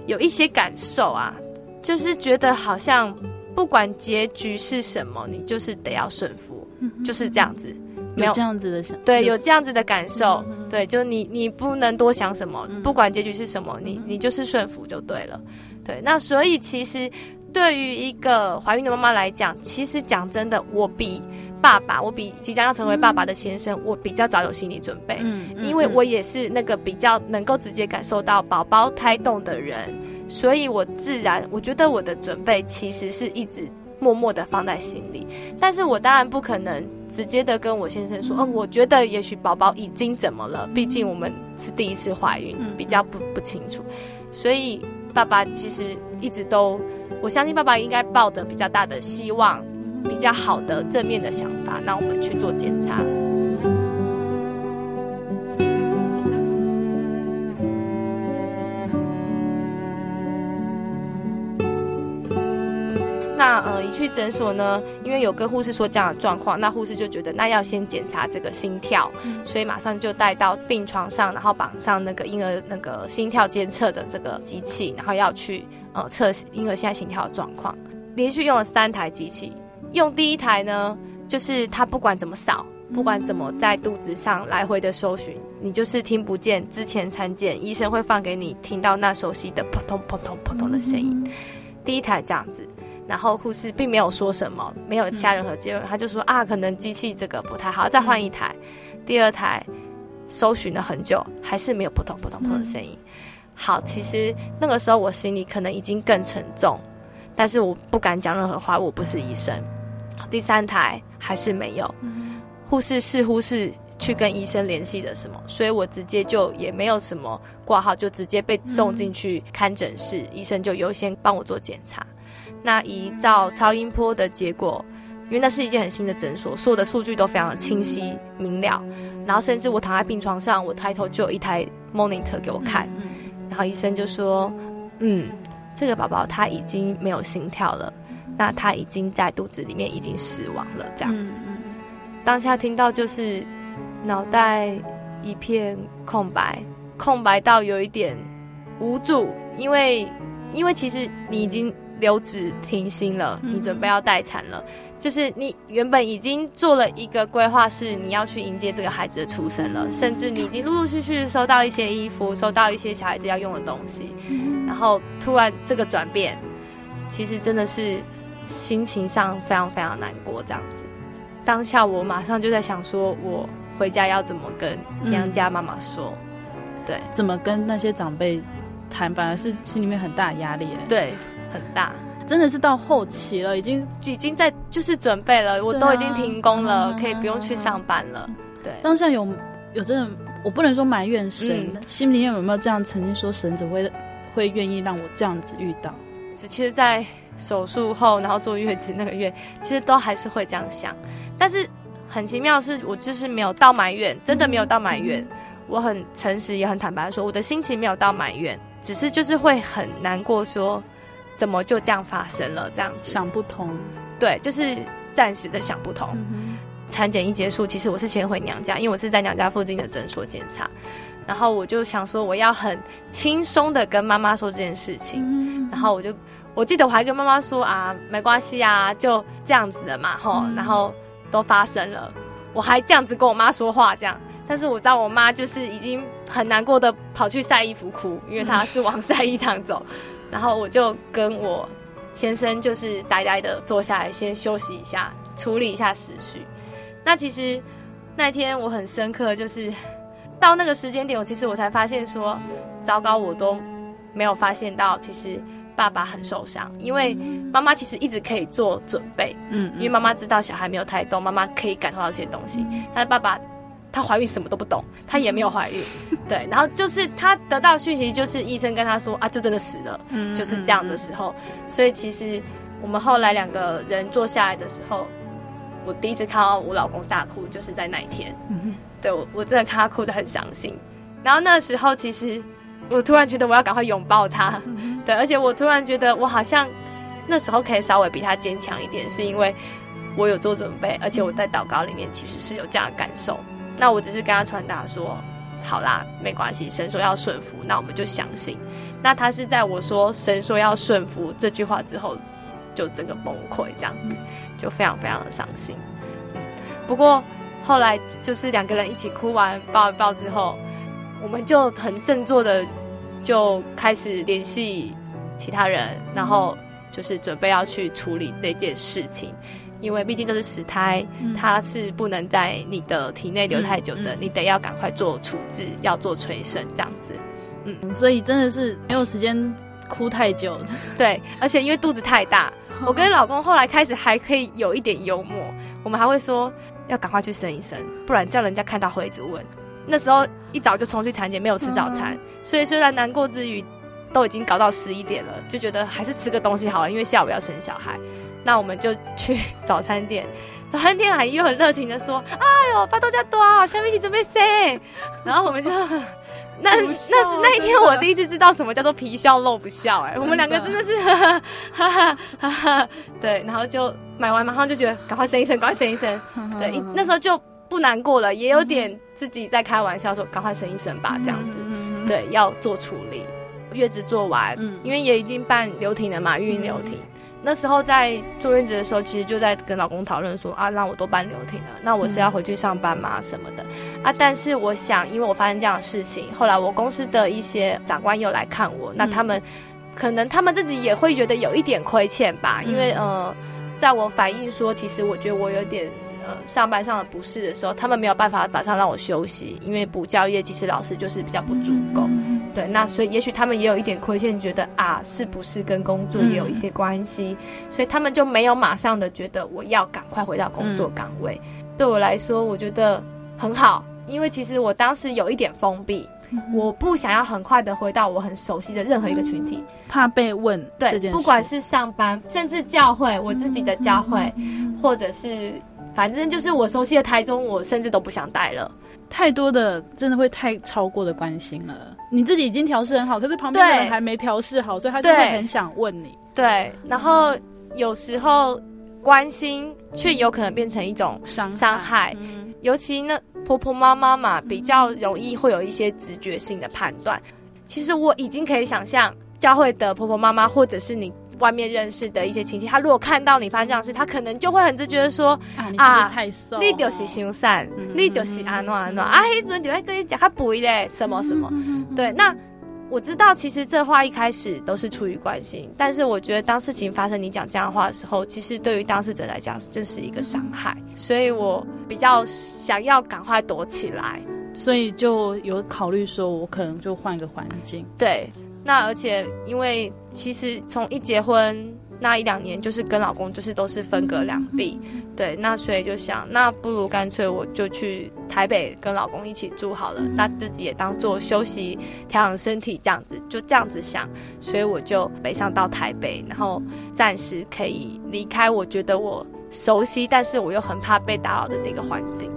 有一些感受啊，就是觉得好像不管结局是什么，你就是得要顺服，就是这样子。没有。这样子的想，对，有这样子的感受，嗯、对，就你你不能多想什么，嗯、不管结局是什么，你你就是顺服就对了，对。那所以其实对于一个怀孕的妈妈来讲，其实讲真的，我比爸爸，我比即将要成为爸爸的先生，嗯、我比较早有心理准备，嗯，嗯因为我也是那个比较能够直接感受到宝宝胎动的人，所以我自然我觉得我的准备其实是一直。默默的放在心里，但是我当然不可能直接的跟我先生说，哦，我觉得也许宝宝已经怎么了，毕竟我们是第一次怀孕，比较不不清楚，所以爸爸其实一直都，我相信爸爸应该抱的比较大的希望，比较好的正面的想法，那我们去做检查。那呃，一去诊所呢，因为有跟护士说这样的状况，那护士就觉得那要先检查这个心跳，嗯、所以马上就带到病床上，然后绑上那个婴儿那个心跳监测的这个机器，然后要去呃测婴儿现在心跳的状况。连续用了三台机器，用第一台呢，就是他不管怎么扫，不管怎么在肚子上来回的搜寻，你就是听不见之前参见医生会放给你听到那熟悉的扑通扑通扑通的声音。嗯、第一台这样子。然后护士并没有说什么，没有下任何结论，嗯、他就说啊，可能机器这个不太好，再换一台。嗯、第二台搜寻了很久，还是没有扑通扑通扑通的声音。嗯、好，其实那个时候我心里可能已经更沉重，但是我不敢讲任何话，我不是医生。第三台还是没有，嗯、护士似乎是去跟医生联系的什么，所以我直接就也没有什么挂号，就直接被送进去看诊室，嗯、医生就优先帮我做检查。那一照超音波的结果，因为那是一间很新的诊所，所有的数据都非常的清晰明了。然后甚至我躺在病床上，我抬头就有一台 monitor 给我看，然后医生就说：“嗯，这个宝宝他已经没有心跳了，那他已经在肚子里面已经死亡了。”这样子，当下听到就是脑袋一片空白，空白到有一点无助，因为因为其实你已经留职停薪了，你准备要待产了。就是你原本已经做了一个规划，是你要去迎接这个孩子的出生了，甚至你已经陆陆续续收到一些衣服，收到一些小孩子要用的东西，然后突然这个转变，其实真的是心情上非常非常难过。这样子，当下我马上就在想，说我回家要怎么跟娘家妈妈说？对，怎么跟那些长辈谈，反而是心里面很大的压力。对，很大。真的是到后期了，已经已经在就是准备了，我都已经停工了，啊、可以不用去上班了。对，当下有有真的，我不能说埋怨神，嗯、心里面有没有这样曾经说神只会会愿意让我这样子遇到？只其实，在手术后，然后坐月子那个月，其实都还是会这样想。但是很奇妙的是，我就是没有到埋怨，真的没有到埋怨。嗯、我很诚实也很坦白的说，我的心情没有到埋怨，只是就是会很难过说。怎么就这样发生了？这样子想不通，对，就是暂时的想不通。产检、一结束，其实我是先回娘家，因为我是在娘家附近的诊所检查。然后我就想说，我要很轻松的跟妈妈说这件事情。嗯、然后我就，我记得我还跟妈妈说啊，没关系啊，就这样子的嘛，吼。嗯、然后都发生了，我还这样子跟我妈说话，这样。但是我知道我妈就是已经很难过的跑去晒衣服哭，因为她是往晒衣场走。嗯然后我就跟我先生就是呆呆的坐下来，先休息一下，处理一下思绪。那其实那天我很深刻，就是到那个时间点，我其实我才发现说，糟糕，我都没有发现到，其实爸爸很受伤，因为妈妈其实一直可以做准备，嗯，因为妈妈知道小孩没有胎动，妈妈可以感受到这些东西，但是爸爸。她怀孕什么都不懂，她也没有怀孕，对，然后就是她得到讯息，就是医生跟她说啊，就真的死了，嗯，就是这样的时候，所以其实我们后来两个人坐下来的时候，我第一次看到我老公大哭，就是在那一天，嗯，对我我真的看他哭得很伤心，然后那时候其实我突然觉得我要赶快拥抱他，对，而且我突然觉得我好像那时候可以稍微比他坚强一点，是因为我有做准备，而且我在祷告里面其实是有这样的感受。那我只是跟他传达说，好啦，没关系，神说要顺服，那我们就相信。那他是在我说神说要顺服这句话之后，就整个崩溃，这样子，就非常非常的伤心。不过后来就是两个人一起哭完抱一抱之后，我们就很振作的就开始联系其他人，然后就是准备要去处理这件事情。因为毕竟这是死胎，嗯、它是不能在你的体内留太久的，你得要赶快做处置，要做催生这样子。嗯，所以真的是没有时间哭太久。对，而且因为肚子太大，我跟老公后来开始还可以有一点幽默，我们还会说要赶快去生一生，不然叫人家看到会一直问。那时候一早就冲去产检，没有吃早餐，嗯、所以虽然难过之余，都已经搞到十一点了，就觉得还是吃个东西好了，因为下午要生小孩。那我们就去 早餐店，早餐店阿姨又很热情的说：“哎呦，巴豆加多，下面一起准备生。”然后我们就，那那是那一天我第一次知道什么叫做皮笑肉不笑，哎，我们两个真的是哈哈哈哈哈哈，对，然后就买完马上就觉得赶快生一生，赶快生一生，对，那时候就不难过了，也有点自己在开玩笑说赶快生一生吧，这样子，对，要做处理，月子做完，因为也已经办流产了嘛，孕留停。那时候在坐月子的时候，其实就在跟老公讨论说啊，那我都办流停了，那我是要回去上班吗？什么的啊？但是我想，因为我发生这样的事情，后来我公司的一些长官又来看我，那他们可能他们自己也会觉得有一点亏欠吧，因为呃，在我反映说，其实我觉得我有点呃上班上的不适的时候，他们没有办法马上让我休息，因为补教业其实老师就是比较不足够。对，那所以也许他们也有一点亏欠，觉得啊，是不是跟工作也有一些关系？嗯、所以他们就没有马上的觉得我要赶快回到工作岗位。嗯、对我来说，我觉得很好，因为其实我当时有一点封闭，嗯、我不想要很快的回到我很熟悉的任何一个群体，怕被问。对，不管是上班，甚至教会，我自己的教会，嗯、或者是反正就是我熟悉的台中，我甚至都不想待了。太多的真的会太超过的关心了。你自己已经调试很好，可是旁边的人还没调试好，所以他就会很想问你。对，然后有时候关心却有可能变成一种伤伤害，嗯、尤其那婆婆妈妈嘛，比较容易会有一些直觉性的判断。其实我已经可以想象，教会的婆婆妈妈，或者是你外面认识的一些亲戚，他如果看到你发生这样的事，他可能就会很直觉的说：“啊，你是不是太瘦？你就是伤瘦，你就是安诺安诺啊？迄阵就会跟你讲较肥嘞，什么什么。”对，那。我知道，其实这话一开始都是出于关心，但是我觉得当事情发生，你讲这样的话的时候，其实对于当事者来讲，这是一个伤害，所以我比较想要赶快躲起来，所以就有考虑说，我可能就换一个环境。对，那而且因为其实从一结婚。那一两年就是跟老公就是都是分隔两地，对，那所以就想，那不如干脆我就去台北跟老公一起住好了，那自己也当做休息调养身体这样子，就这样子想，所以我就北上到台北，然后暂时可以离开我觉得我熟悉，但是我又很怕被打扰的这个环境。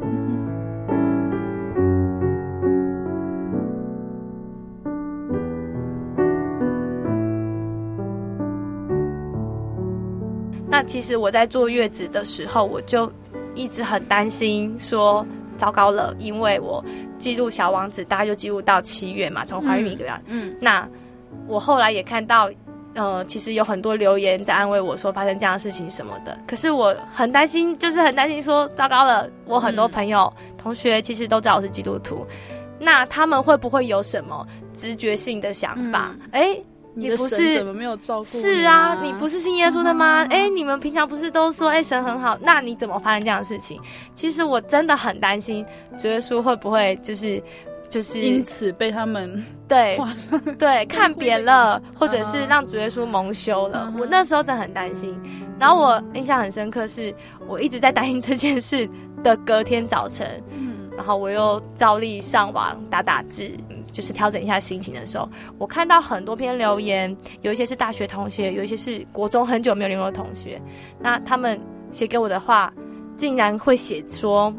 那其实我在坐月子的时候，我就一直很担心，说糟糕了，因为我记录小王子，大概就记录到七月嘛，从怀孕一个月。嗯，那我后来也看到，呃，其实有很多留言在安慰我说发生这样的事情什么的。可是我很担心，就是很担心说糟糕了，我很多朋友、嗯、同学其实都知道我是基督徒，那他们会不会有什么直觉性的想法？哎、嗯。欸你不是怎么没有照顾？是啊，你不是信耶稣的吗？哎、欸，你们平常不是都说哎、欸、神很好？那你怎么发生这样的事情？其实我真的很担心，主耶稣会不会就是就是因此被他们对对 看扁了，或者是让主耶稣蒙羞了？我那时候真的很担心。然后我印象很深刻，是我一直在担心这件事的隔天早晨，嗯然后我又照例上网打打字。就是调整一下心情的时候，我看到很多篇留言，有一些是大学同学，有一些是国中很久没有联络的同学。那他们写给我的话，竟然会写说：“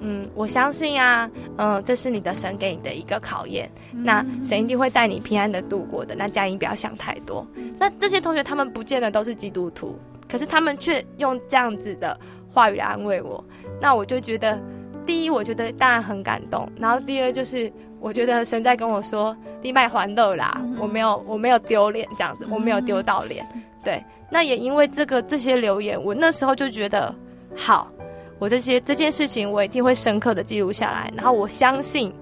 嗯，我相信啊，嗯，这是你的神给你的一个考验。那神一定会带你平安的度过的。那佳音不要想太多。”那这些同学他们不见得都是基督徒，可是他们却用这样子的话语来安慰我。那我就觉得，第一，我觉得当然很感动；然后第二，就是。我觉得神在跟我说：“你卖还乐啦，我没有，我没有丢脸这样子，我没有丢到脸。”对，那也因为这个这些留言，我那时候就觉得好，我这些这件事情我一定会深刻的记录下来。然后我相信，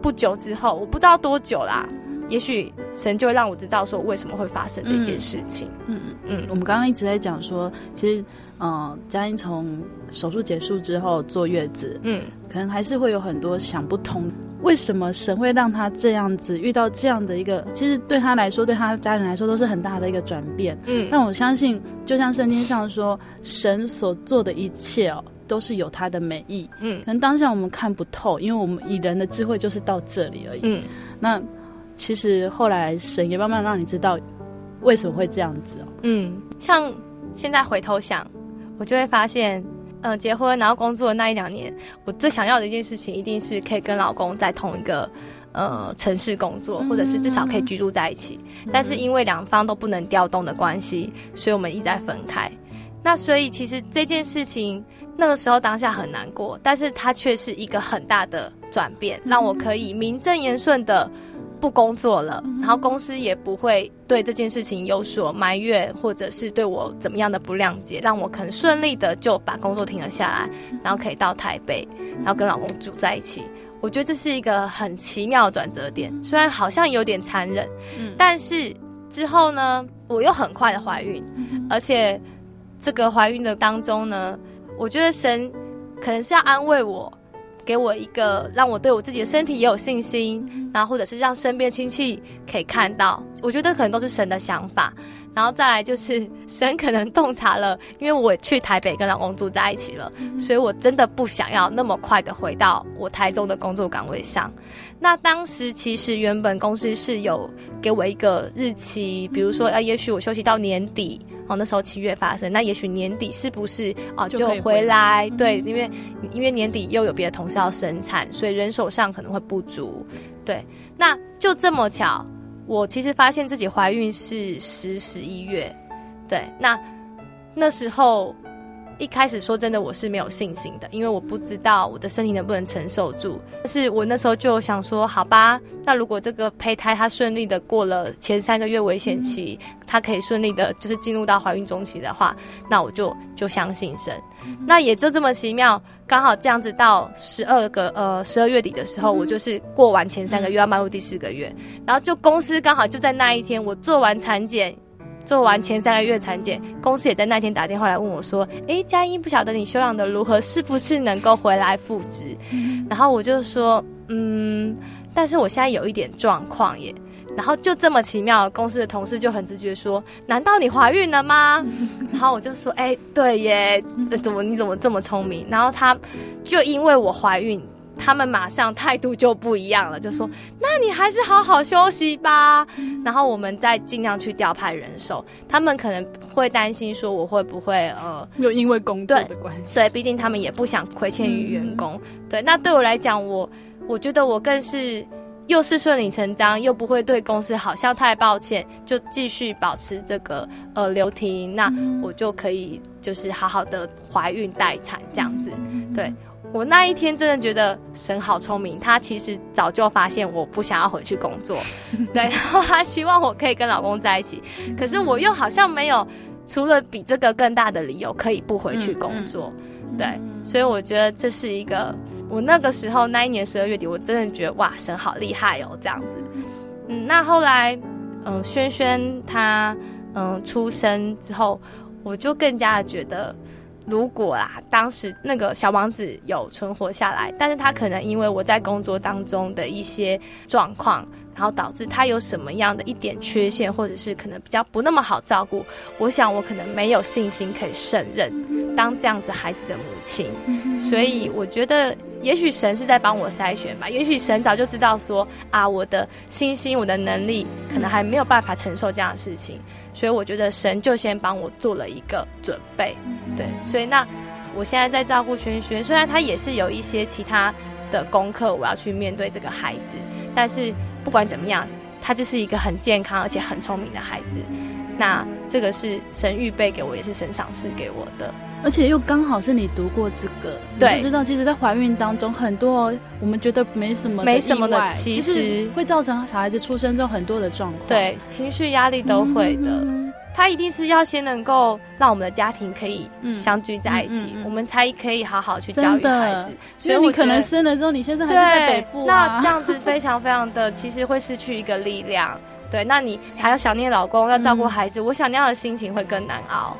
不久之后，我不知道多久啦，也许神就会让我知道说为什么会发生这件事情。嗯嗯嗯，我们刚刚一直在讲说，其实。嗯，佳音从手术结束之后坐月子，嗯，可能还是会有很多想不通，为什么神会让他这样子遇到这样的一个，其实对他来说，对他家人来说都是很大的一个转变，嗯。但我相信，就像圣经上说，神所做的一切哦，都是有他的美意，嗯。可能当下我们看不透，因为我们以人的智慧就是到这里而已，嗯。那其实后来神也慢慢让你知道为什么会这样子哦，嗯。像现在回头想。我就会发现，嗯、呃，结婚然后工作的那一两年，我最想要的一件事情，一定是可以跟老公在同一个呃城市工作，或者是至少可以居住在一起。嗯、但是因为两方都不能调动的关系，所以我们一再分开。那所以其实这件事情那个时候当下很难过，但是它却是一个很大的转变，让我可以名正言顺的。不工作了，然后公司也不会对这件事情有所埋怨，或者是对我怎么样的不谅解，让我很顺利的就把工作停了下来，然后可以到台北，然后跟老公住在一起。我觉得这是一个很奇妙的转折点，虽然好像有点残忍，但是之后呢，我又很快的怀孕，而且这个怀孕的当中呢，我觉得神可能是要安慰我。给我一个让我对我自己的身体也有信心，然后或者是让身边亲戚可以看到，我觉得可能都是神的想法。然后再来就是 神可能洞察了，因为我去台北跟老公住在一起了，所以我真的不想要那么快的回到我台中的工作岗位上。那当时其实原本公司是有给我一个日期，比如说啊，也许我休息到年底哦，那时候七月发生，那也许年底是不是哦就回来？对，因为因为年底又有别的同事要生产，所以人手上可能会不足。对，那就这么巧。我其实发现自己怀孕是十十一月，对，那那时候一开始说真的我是没有信心的，因为我不知道我的身体能不能承受住。但是我那时候就想说，好吧，那如果这个胚胎它顺利的过了前三个月危险期，它可以顺利的就是进入到怀孕中期的话，那我就就相信神。那也就这么奇妙。刚好这样子到十二个呃十二月底的时候，我就是过完前三个月要迈入第四个月，然后就公司刚好就在那一天，我做完产检，做完前三个月产检，公司也在那天打电话来问我说：“哎，佳音，不晓得你休养的如何，是不是能够回来复职？”然后我就说：“嗯，但是我现在有一点状况耶。”然后就这么奇妙，公司的同事就很直觉说：“难道你怀孕了吗？” 然后我就说：“哎，对耶，怎么你怎么这么聪明？”然后他就因为我怀孕，他们马上态度就不一样了，就说：“那你还是好好休息吧。”然后我们再尽量去调派人手。他们可能会担心说我会不会呃，又因为工作的关系，对，毕竟他们也不想亏欠于员工。嗯、对，那对我来讲，我我觉得我更是。又是顺理成章，又不会对公司好像太抱歉，就继续保持这个呃留停，那我就可以就是好好的怀孕待产这样子。对，我那一天真的觉得神好聪明，他其实早就发现我不想要回去工作，对，然后他希望我可以跟老公在一起，可是我又好像没有除了比这个更大的理由可以不回去工作，对，所以我觉得这是一个。我那个时候那一年十二月底，我真的觉得哇，神好厉害哦，这样子。嗯，那后来，嗯，轩轩他嗯出生之后，我就更加的觉得，如果啦，当时那个小王子有存活下来，但是他可能因为我在工作当中的一些状况。然后导致他有什么样的一点缺陷，或者是可能比较不那么好照顾，我想我可能没有信心可以胜任当这样子孩子的母亲，所以我觉得也许神是在帮我筛选吧，也许神早就知道说啊，我的信心、我的能力可能还没有办法承受这样的事情，所以我觉得神就先帮我做了一个准备，对，所以那我现在在照顾轩轩，虽然他也是有一些其他的功课我要去面对这个孩子，但是。不管怎么样，他就是一个很健康而且很聪明的孩子。那这个是神预备给我，也是神赏赐给我的，而且又刚好是你读过这个，对，你就知道其实，在怀孕当中，很多我们觉得没什么、没什么的，其实会造成小孩子出生之后很多的状况，对，情绪压力都会的。嗯他一定是要先能够让我们的家庭可以相聚在一起，我们才可以好好去教育孩子。所以你可能生了之后，你现在还在北部、啊、那这样子非常非常的，其实会失去一个力量。对，那你还要想念老公，要照顾孩子，嗯、我想那样的心情会更难熬。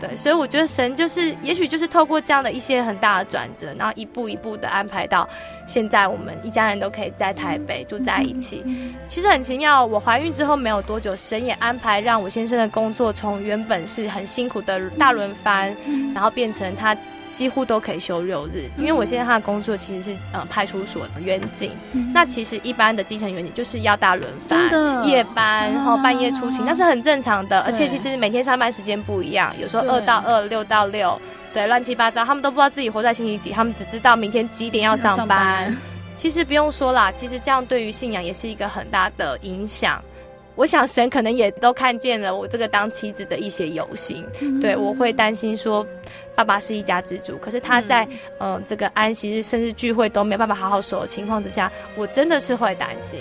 对，所以我觉得神就是，也许就是透过这样的一些很大的转折，然后一步一步的安排到现在，我们一家人都可以在台北住在一起。其实很奇妙，我怀孕之后没有多久，神也安排让我先生的工作从原本是很辛苦的大轮番，然后变成他。几乎都可以休六日，因为我现在他的工作其实是呃派出所的远警，嗯、那其实一般的基层远警就是要大轮班、夜班，然后半夜出勤，那是很正常的。而且其实每天上班时间不一样，有时候二到二、六到六，对，乱七八糟，他们都不知道自己活在星期几，他们只知道明天几点要上班。上班。其实不用说啦，其实这样对于信仰也是一个很大的影响。我想神可能也都看见了我这个当妻子的一些忧心，嗯、对，我会担心说，爸爸是一家之主，可是他在嗯、呃、这个安息日甚至聚会都没有办法好好守的情况之下，我真的是会担心。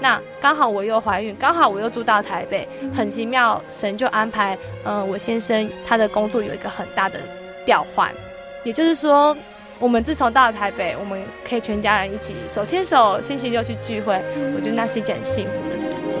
那刚好我又怀孕，刚好我又住到台北，很奇妙，神就安排嗯、呃、我先生他的工作有一个很大的调换，也就是说，我们自从到了台北，我们可以全家人一起手牵手星期六去聚会，我觉得那是一件很幸福的事情。